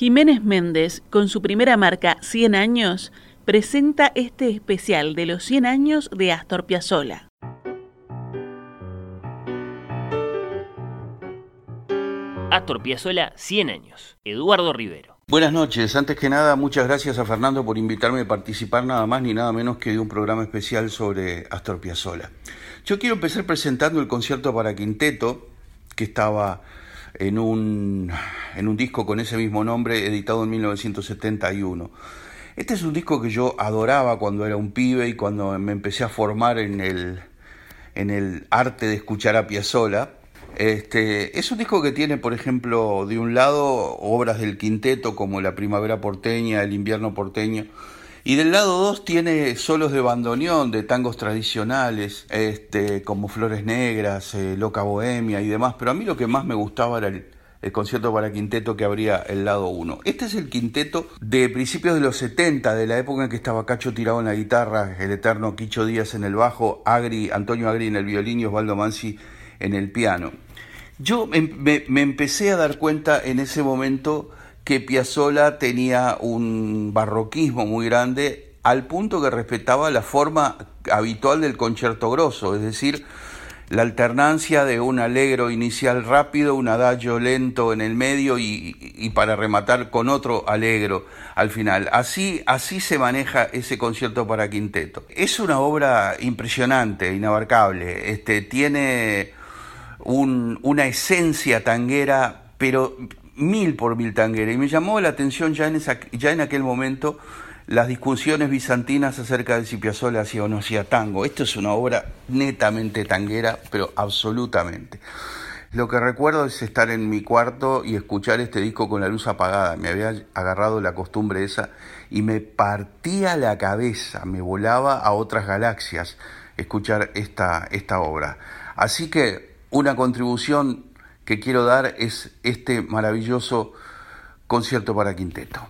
Jiménez Méndez, con su primera marca 100 años, presenta este especial de los 100 años de Astor Piazzolla. Astor Piazzolla 100 años. Eduardo Rivero. Buenas noches. Antes que nada, muchas gracias a Fernando por invitarme a participar nada más ni nada menos que de un programa especial sobre Astor Piazzolla. Yo quiero empezar presentando el concierto para quinteto que estaba en un, en un disco con ese mismo nombre, editado en 1971. Este es un disco que yo adoraba cuando era un pibe y cuando me empecé a formar en el, en el arte de escuchar a Piazzolla. Este, es un disco que tiene, por ejemplo, de un lado obras del quinteto como La Primavera Porteña, El Invierno Porteño, y del lado 2 tiene solos de bandoneón, de tangos tradicionales, este, como Flores Negras, eh, Loca Bohemia y demás, pero a mí lo que más me gustaba era el, concierto para quinteto que abría el lado 1. Este es el quinteto de principios de los 70, de la época en que estaba Cacho tirado en la guitarra, el eterno Quicho Díaz en el bajo, Agri, Antonio Agri en el violín y Osvaldo Mansi en el piano. Yo me, me empecé a dar cuenta en ese momento que Piazzolla tenía un barroquismo muy grande al punto que respetaba la forma habitual del concierto grosso, es decir, la alternancia de un alegro inicial rápido, un adagio lento en el medio y, para rematar con otro alegro al final. Así, así se maneja ese concierto para quinteto. Es una obra impresionante, inabarcable. Este, tiene una esencia tanguera, pero mil por mil tanguera. Y me llamó la atención ya en, esa, ya en aquel momento las discusiones bizantinas acerca de si Piazzolla hacía o no hacía tango. Esto es una obra netamente tanguera, pero absolutamente. Lo que recuerdo es estar en mi cuarto y escuchar este disco con la luz apagada. Me había agarrado la costumbre esa y me partía la cabeza, me volaba a otras galaxias escuchar esta, esta obra. Así que una contribución que quiero dar es este maravilloso concierto para quinteto.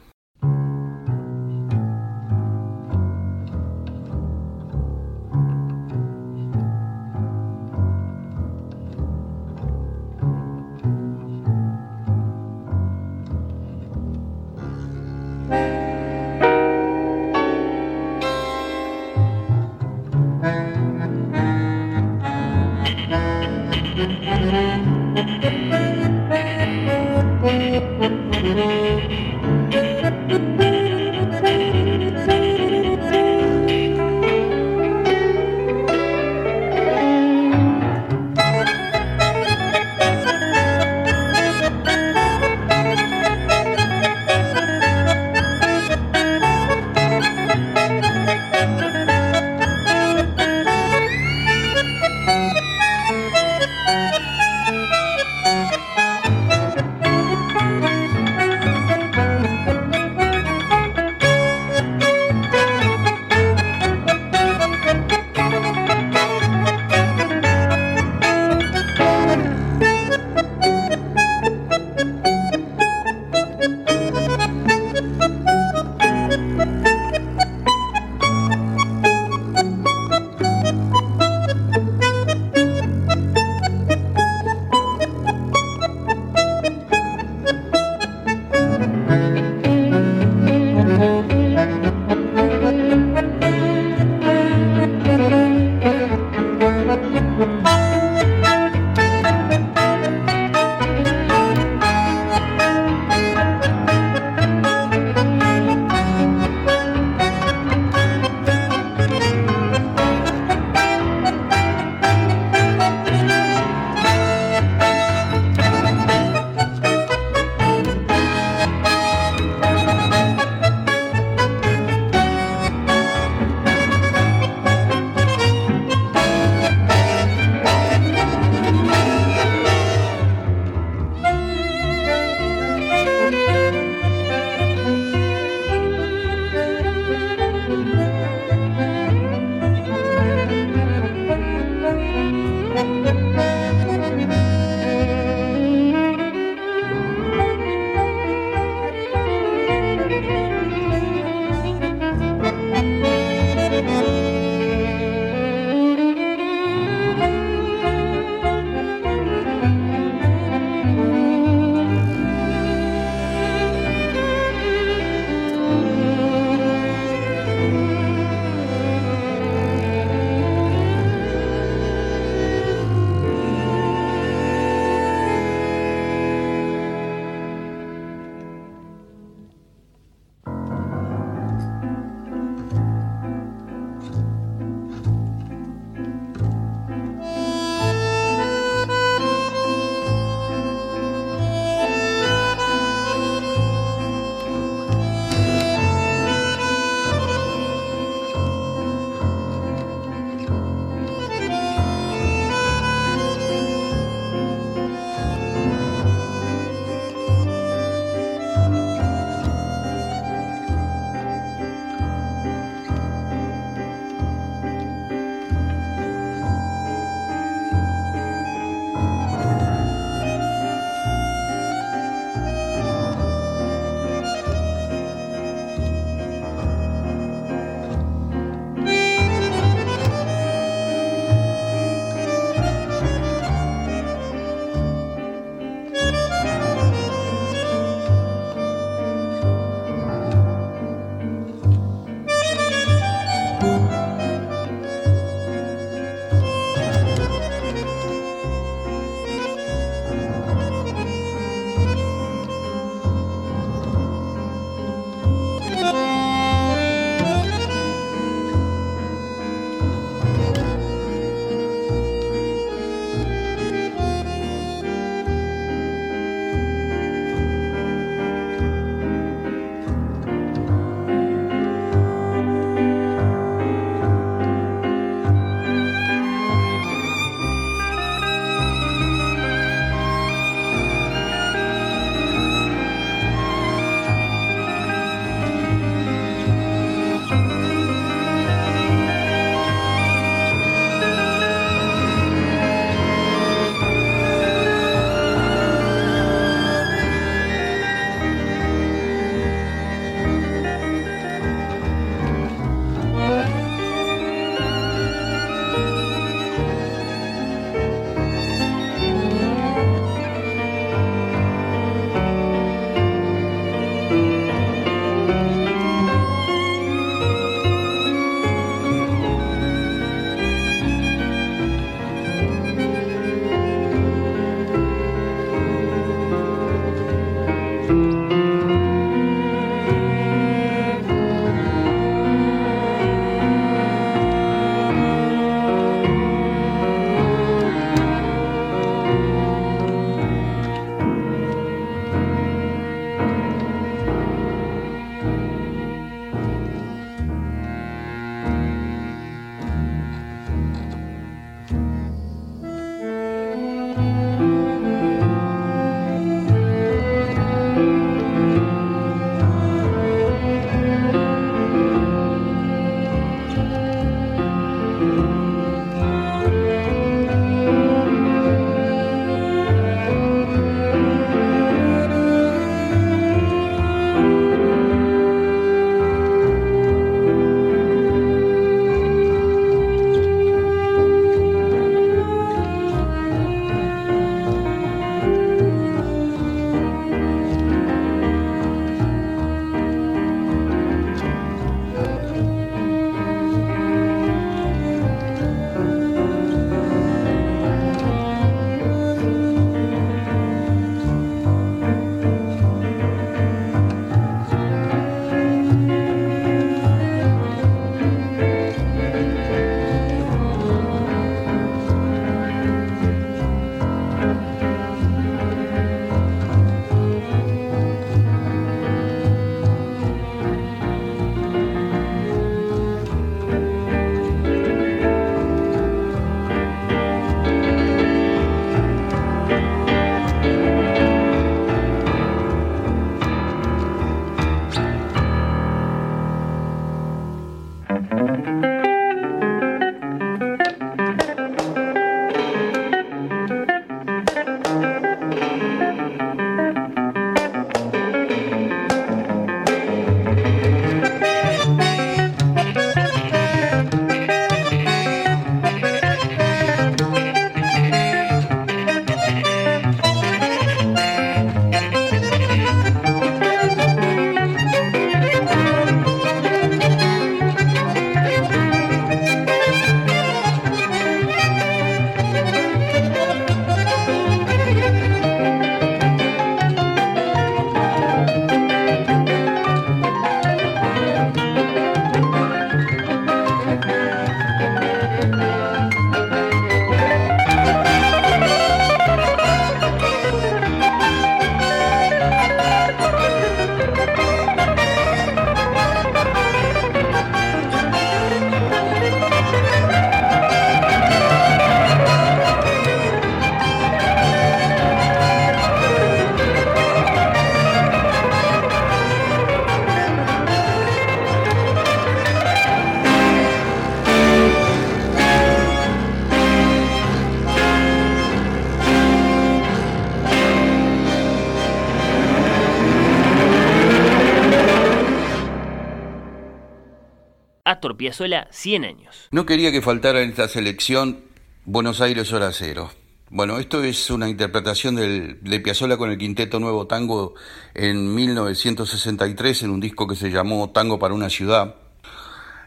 Piazzolla, 100 años. No quería que faltara en esta selección Buenos Aires Hora Cero. Bueno, esto es una interpretación de Piazzolla con el Quinteto Nuevo Tango en 1963 en un disco que se llamó Tango para una ciudad.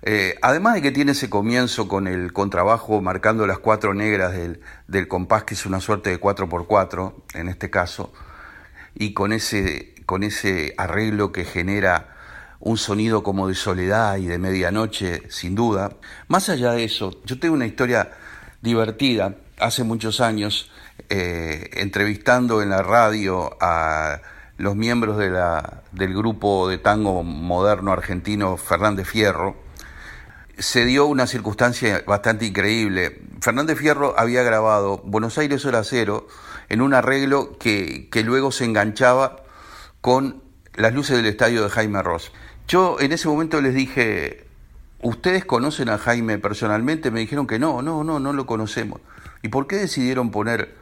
Eh, además de que tiene ese comienzo con el contrabajo marcando las cuatro negras del, del compás, que es una suerte de 4x4 en este caso, y con ese, con ese arreglo que genera un sonido como de soledad y de medianoche, sin duda. Más allá de eso, yo tengo una historia divertida. Hace muchos años, eh, entrevistando en la radio a los miembros del grupo de tango moderno argentino Fernández Fierro, se dio una circunstancia bastante increíble. Fernández Fierro había grabado Buenos Aires Hora Cero en un arreglo que, que luego se enganchaba con las luces del estadio de Jaime Ross. Yo en ese momento les dije, ¿ustedes conocen a Jaime personalmente? Me dijeron que no, no, no, no lo conocemos. ¿Y por qué decidieron poner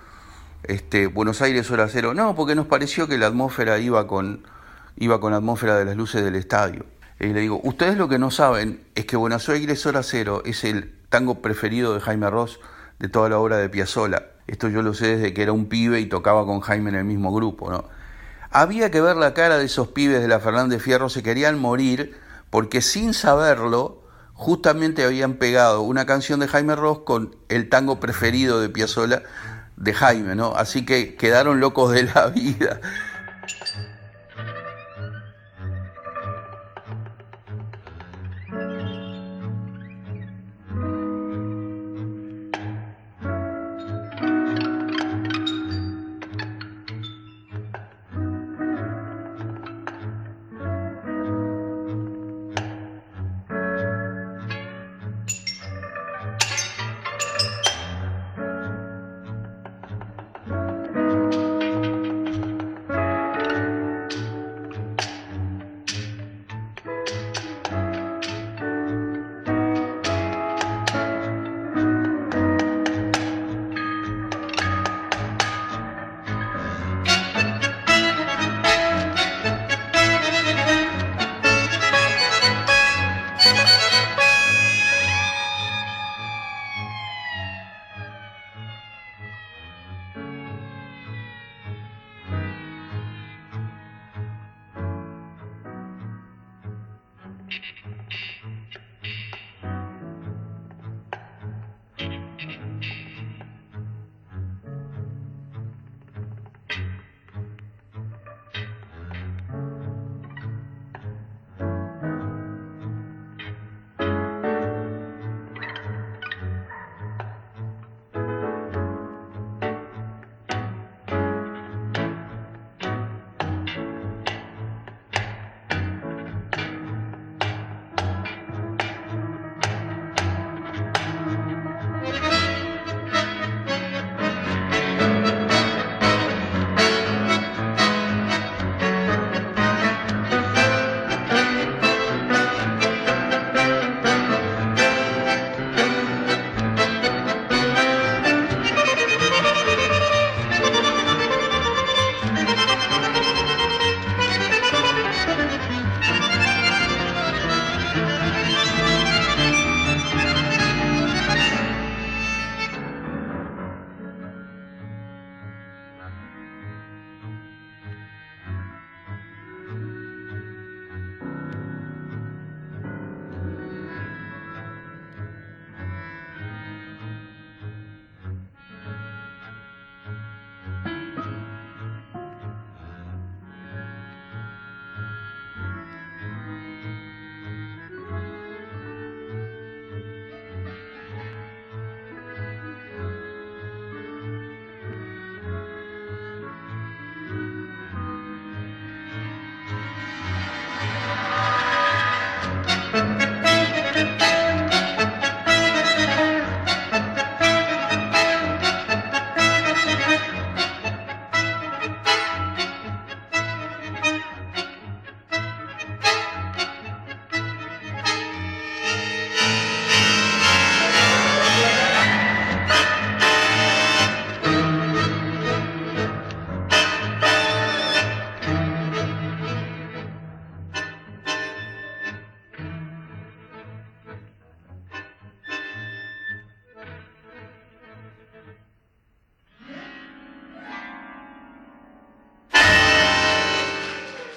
este, Buenos Aires Hora Cero? No, porque nos pareció que la atmósfera iba con, iba con la atmósfera de las luces del estadio. Y le digo, ustedes lo que no saben es que Buenos Aires Hora Cero es el tango preferido de Jaime Ross de toda la obra de Piazzolla. Esto yo lo sé desde que era un pibe y tocaba con Jaime en el mismo grupo, ¿no? Había que ver la cara de esos pibes de la Fernández Fierro, se querían morir porque sin saberlo justamente habían pegado una canción de Jaime Ross con el tango preferido de Piazzolla de Jaime, ¿no? Así que quedaron locos de la vida.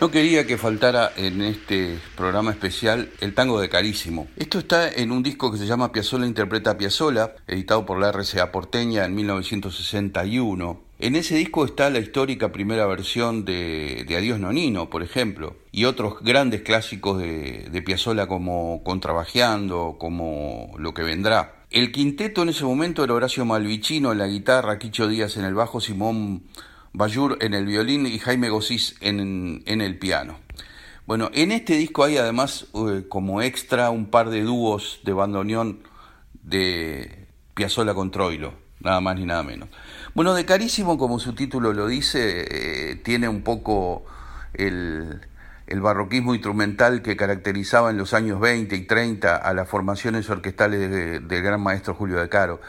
No quería que faltara en este programa especial el tango de Carísimo. Esto está en un disco que se llama Piazzolla interpreta a Piazzolla, editado por la RCA porteña en 1961. En ese disco está la histórica primera versión de, Adiós Nonino, por ejemplo, y otros grandes clásicos de, de Piazzolla como Contrabajeando, como Lo que vendrá. El quinteto en ese momento era Horacio Malvicino en la guitarra, Quicho Díaz en el bajo, Simón Bayur en el violín y Jaime Gosís en, el piano. Bueno, en este disco hay además eh, como extra un par de dúos de bandoneón de Piazzolla con Troilo, nada más ni nada menos. Bueno, de Carísimo, como su título lo dice, eh, tiene un poco el, barroquismo instrumental que caracterizaba en los años 20 y 30 a las formaciones orquestales del gran maestro Julio de Caro.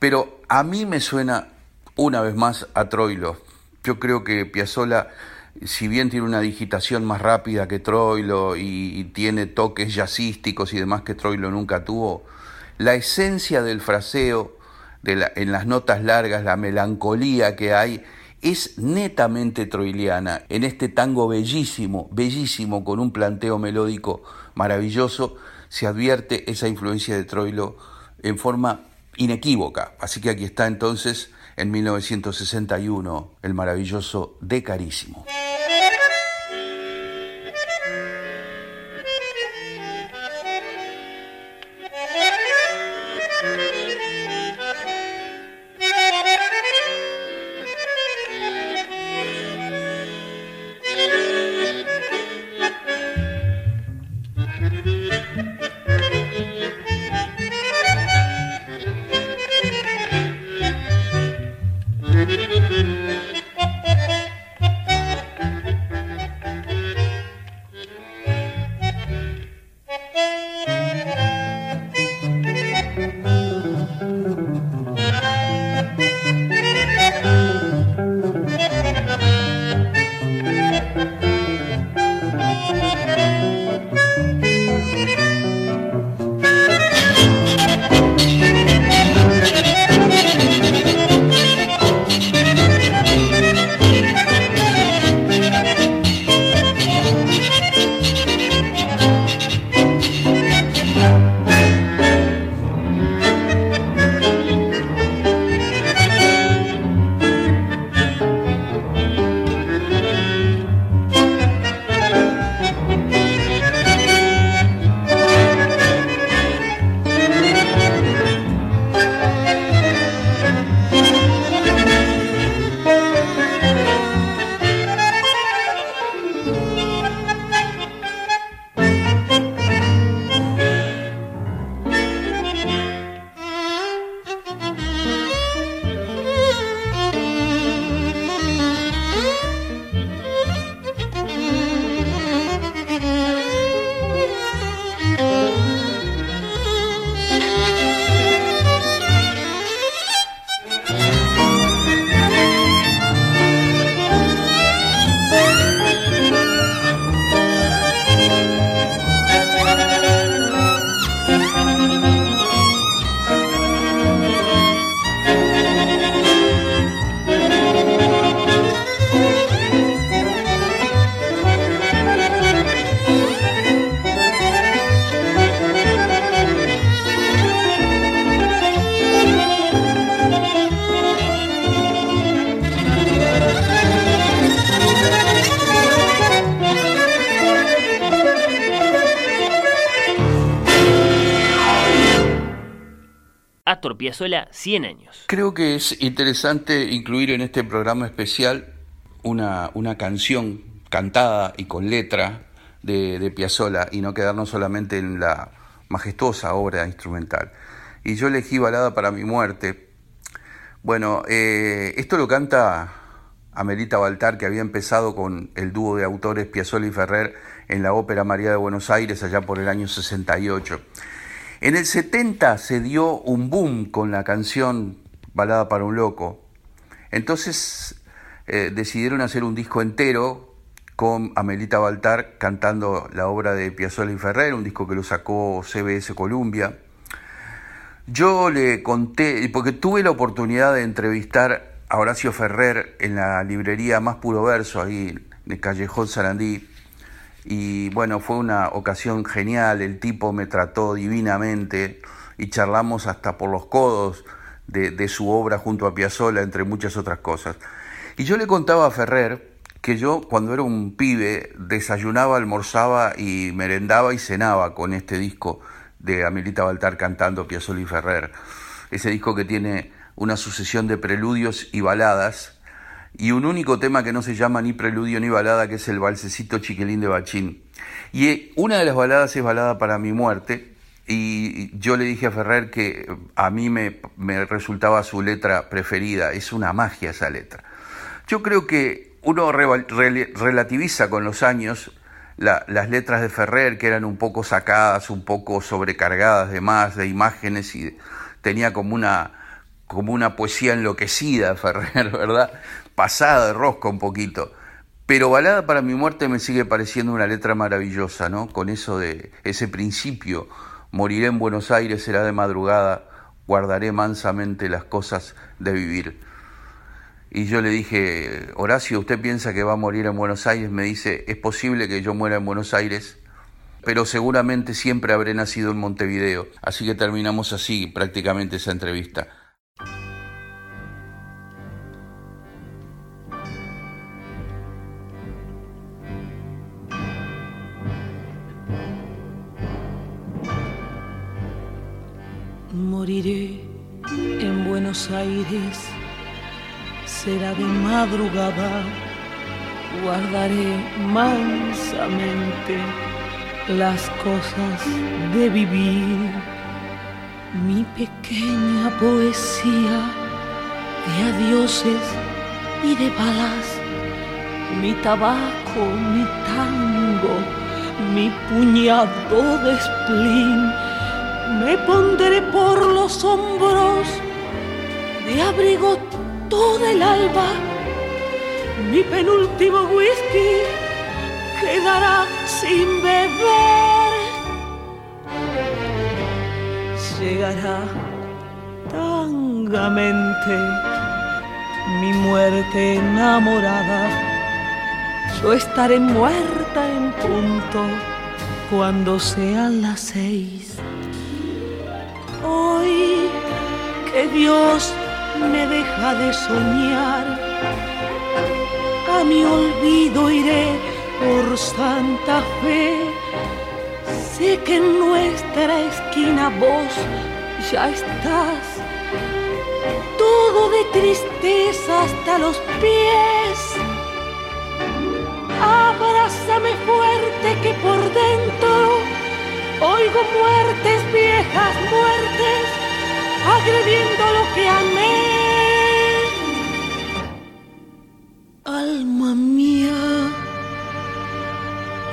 Pero a mí me suena una vez más a Troilo, yo creo que Piazzolla, si bien tiene una digitación más rápida que Troilo y, tiene toques jazzísticos y demás que Troilo nunca tuvo, la esencia del fraseo en las notas largas, la melancolía que hay, es netamente troiliana. En este tango bellísimo, bellísimo, con un planteo melódico maravilloso, se advierte esa influencia de Troilo en forma inequívoca. Así que aquí está entonces en 1961, el maravilloso De Carísimo. Piazzolla 100 años. Creo que es interesante incluir en este programa especial una, una canción cantada y con letra de, de Piazzolla y no quedarnos solamente en la majestuosa obra instrumental. Y yo elegí Balada para mi muerte. Bueno, eh, esto lo canta Amelita Baltar, que había empezado con el dúo de autores Piazzolla y Ferrer en la Ópera María de Buenos Aires allá por el año 68. En el 70 se dio un boom con la canción Balada para un Loco. Entonces eh, decidieron hacer un disco entero con Amelita Baltar cantando la obra de Piazzolla y Ferrer, un disco que lo sacó CBS Columbia. Yo le conté, porque tuve la oportunidad de entrevistar a Horacio Ferrer en la librería Más Puro Verso, ahí en Callejón Sarandí, y bueno, fue una ocasión genial, el tipo me trató divinamente y charlamos hasta por los codos de, su obra junto a Piazzolla, entre muchas otras cosas. Y yo le contaba a Ferrer que yo cuando era un pibe desayunaba, almorzaba y merendaba y cenaba con este disco de Amelita Baltar cantando Piazzolla y Ferrer. Ese disco que tiene una sucesión de preludios y baladas y un único tema que no se llama ni preludio ni balada, que es el balsecito chiquilín de Bachín. Y eh, una de las baladas es Balada para mi muerte, y yo le dije a Ferrer que a mí me, me resultaba su letra preferida, es una magia esa letra. Yo creo que uno relativiza con los años las letras de Ferrer, que eran un poco sacadas, un poco sobrecargadas de más, de imágenes, y tenía como una, como una poesía enloquecida Ferrer, ¿verdad? Pasada de rosca un poquito. Pero Balada para mi muerte me sigue pareciendo una letra maravillosa, ¿no? Con eso de ese principio, moriré en Buenos Aires, será de madrugada, guardaré mansamente las cosas de vivir. Y yo le dije, Horacio, ¿usted piensa que va a morir en Buenos Aires? Me dice, es posible que yo muera en Buenos Aires, pero seguramente siempre habré nacido en Montevideo. Así que terminamos así prácticamente esa entrevista. Moriré en Buenos Aires. Será de madrugada, guardaré mansamente las cosas de vivir, mi pequeña poesía de adioses y de balas, mi tabaco, mi tango, mi puñado de spleen, los hombros de abrigo toda el alba, mi penúltimo whisky quedará sin beber. Llegará tangamente mi muerte enamorada. Yo estaré muerta en punto cuando sean las seis. Que Dios me deja de soñar. A mi olvido iré por Santa Fe. Sé que en nuestra esquina vos ya estás. Todo de tristeza hasta los pies. Abrázame fuerte que por dentro oigo muertes, viejas muertes, agrediendo lo que amé. Alma mía,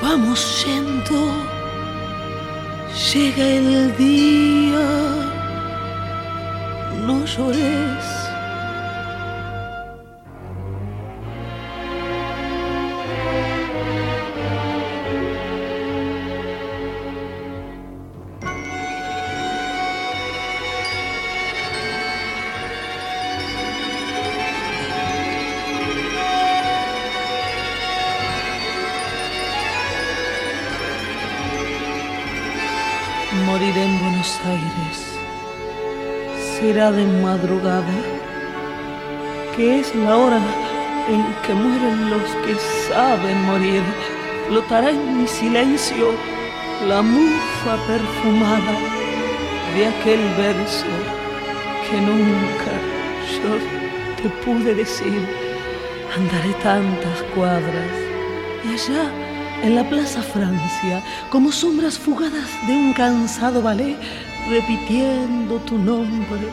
vamos yendo, llega el día, no llores. De madrugada, que es la hora en que mueren los que saben morir. Flotará en mi silencio la mufa perfumada de aquel verso que nunca yo te pude decir. Andaré tantas cuadras y allá en la Plaza Francia, como sombras fugadas de un cansado ballet, repitiendo tu nombre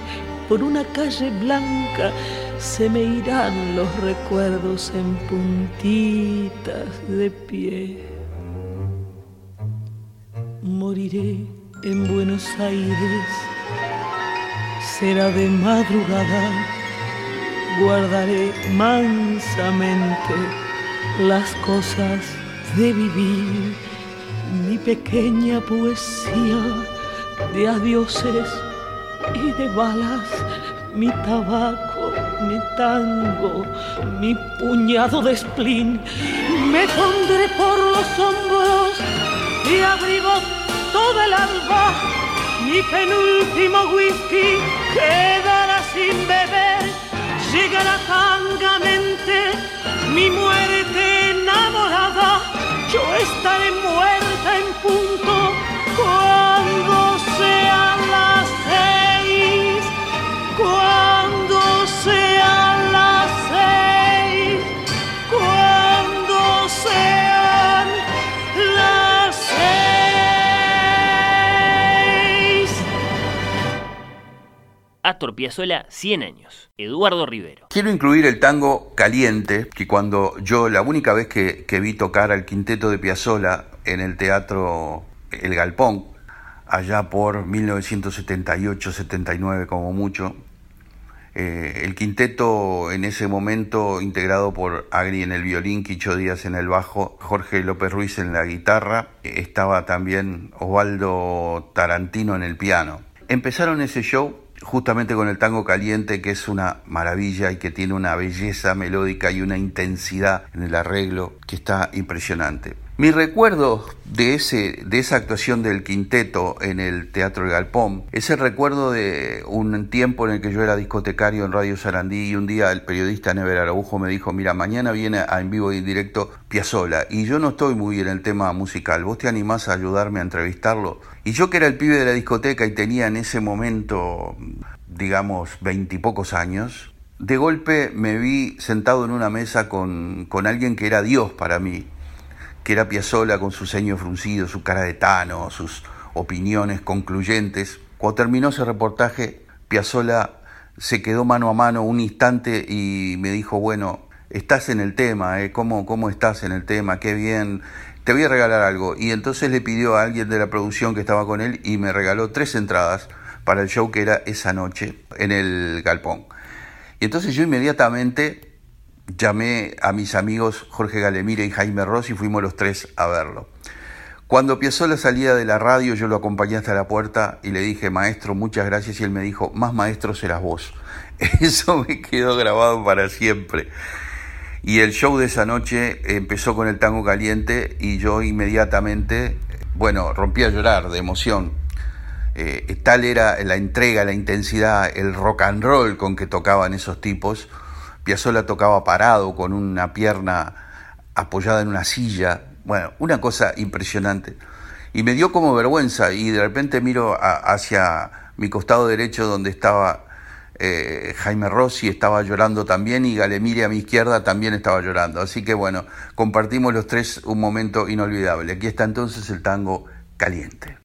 por una calle blanca, se me irán los recuerdos en puntitas de pie. Moriré en Buenos Aires, será de madrugada, guardaré mansamente las cosas de vivir mi pequeña poesía de adioses y de balas, mi tabaco, mi tango, mi puñado de spleen. Me pondré por los hombros y abrigo toda el alba. Mi penúltimo whisky quedará sin beber. Llegará tangamente mi muerte enamorada. Yo estaré muerta en punto Astor Piazzolla, 100 años. Eduardo Rivero. Quiero incluir el tango Caliente, que cuando yo, la única vez que, vi tocar al quinteto de Piazzolla en el teatro El Galpón, allá por 1978-79 como mucho, eh, el quinteto en ese momento integrado por Agri en el violín, Quicho Díaz en el bajo, Jorge López Ruiz en la guitarra, estaba también Osvaldo Tarantino en el piano. Empezaron ese show justamente con el tango caliente, que es una maravilla y que tiene una belleza melódica y una intensidad en el arreglo que está impresionante. Mi recuerdo de, ese, de esa actuación del quinteto en el Teatro Galpón es el recuerdo de un tiempo en el que yo era discotecario en Radio Sarandí y un día el periodista Never Araujo me dijo, mira, mañana viene a en vivo y en directo Piazzola y yo no estoy muy en el tema musical, ¿vos te animás a ayudarme a entrevistarlo? Y yo que era el pibe de la discoteca y tenía en ese momento, digamos, veintipocos años, de golpe me vi sentado en una mesa con, con alguien que era Dios para mí que era Piazzola con su ceño fruncido, su cara de tano, sus opiniones concluyentes. Cuando terminó ese reportaje, Piazzola se quedó mano a mano un instante y me dijo, bueno, estás en el tema, ¿eh? ¿Cómo, ¿Cómo estás en el tema? Qué bien, te voy a regalar algo. Y entonces le pidió a alguien de la producción que estaba con él y me regaló tres entradas para el show que era esa noche en el galpón. Y entonces yo inmediatamente llamé a mis amigos Jorge Galemire y Jaime Rossi y fuimos los tres a verlo. Cuando empezó la salida de la radio, yo lo acompañé hasta la puerta y le dije, maestro, muchas gracias. Y él me dijo, más maestro serás vos. Eso me quedó grabado para siempre. Y el show de esa noche empezó con el tango caliente y yo inmediatamente, bueno, rompí a llorar de emoción. Eh, tal era la entrega, la intensidad, el rock and roll con que tocaban esos tipos Piazzolla tocaba parado con una pierna apoyada en una silla. Bueno, una cosa impresionante. Y me dio como vergüenza y de repente miro hacia mi costado derecho donde estaba eh, Jaime Rossi, estaba llorando también y Galemire a mi izquierda también estaba llorando. Así que bueno, compartimos los tres un momento inolvidable. Aquí está entonces el tango caliente.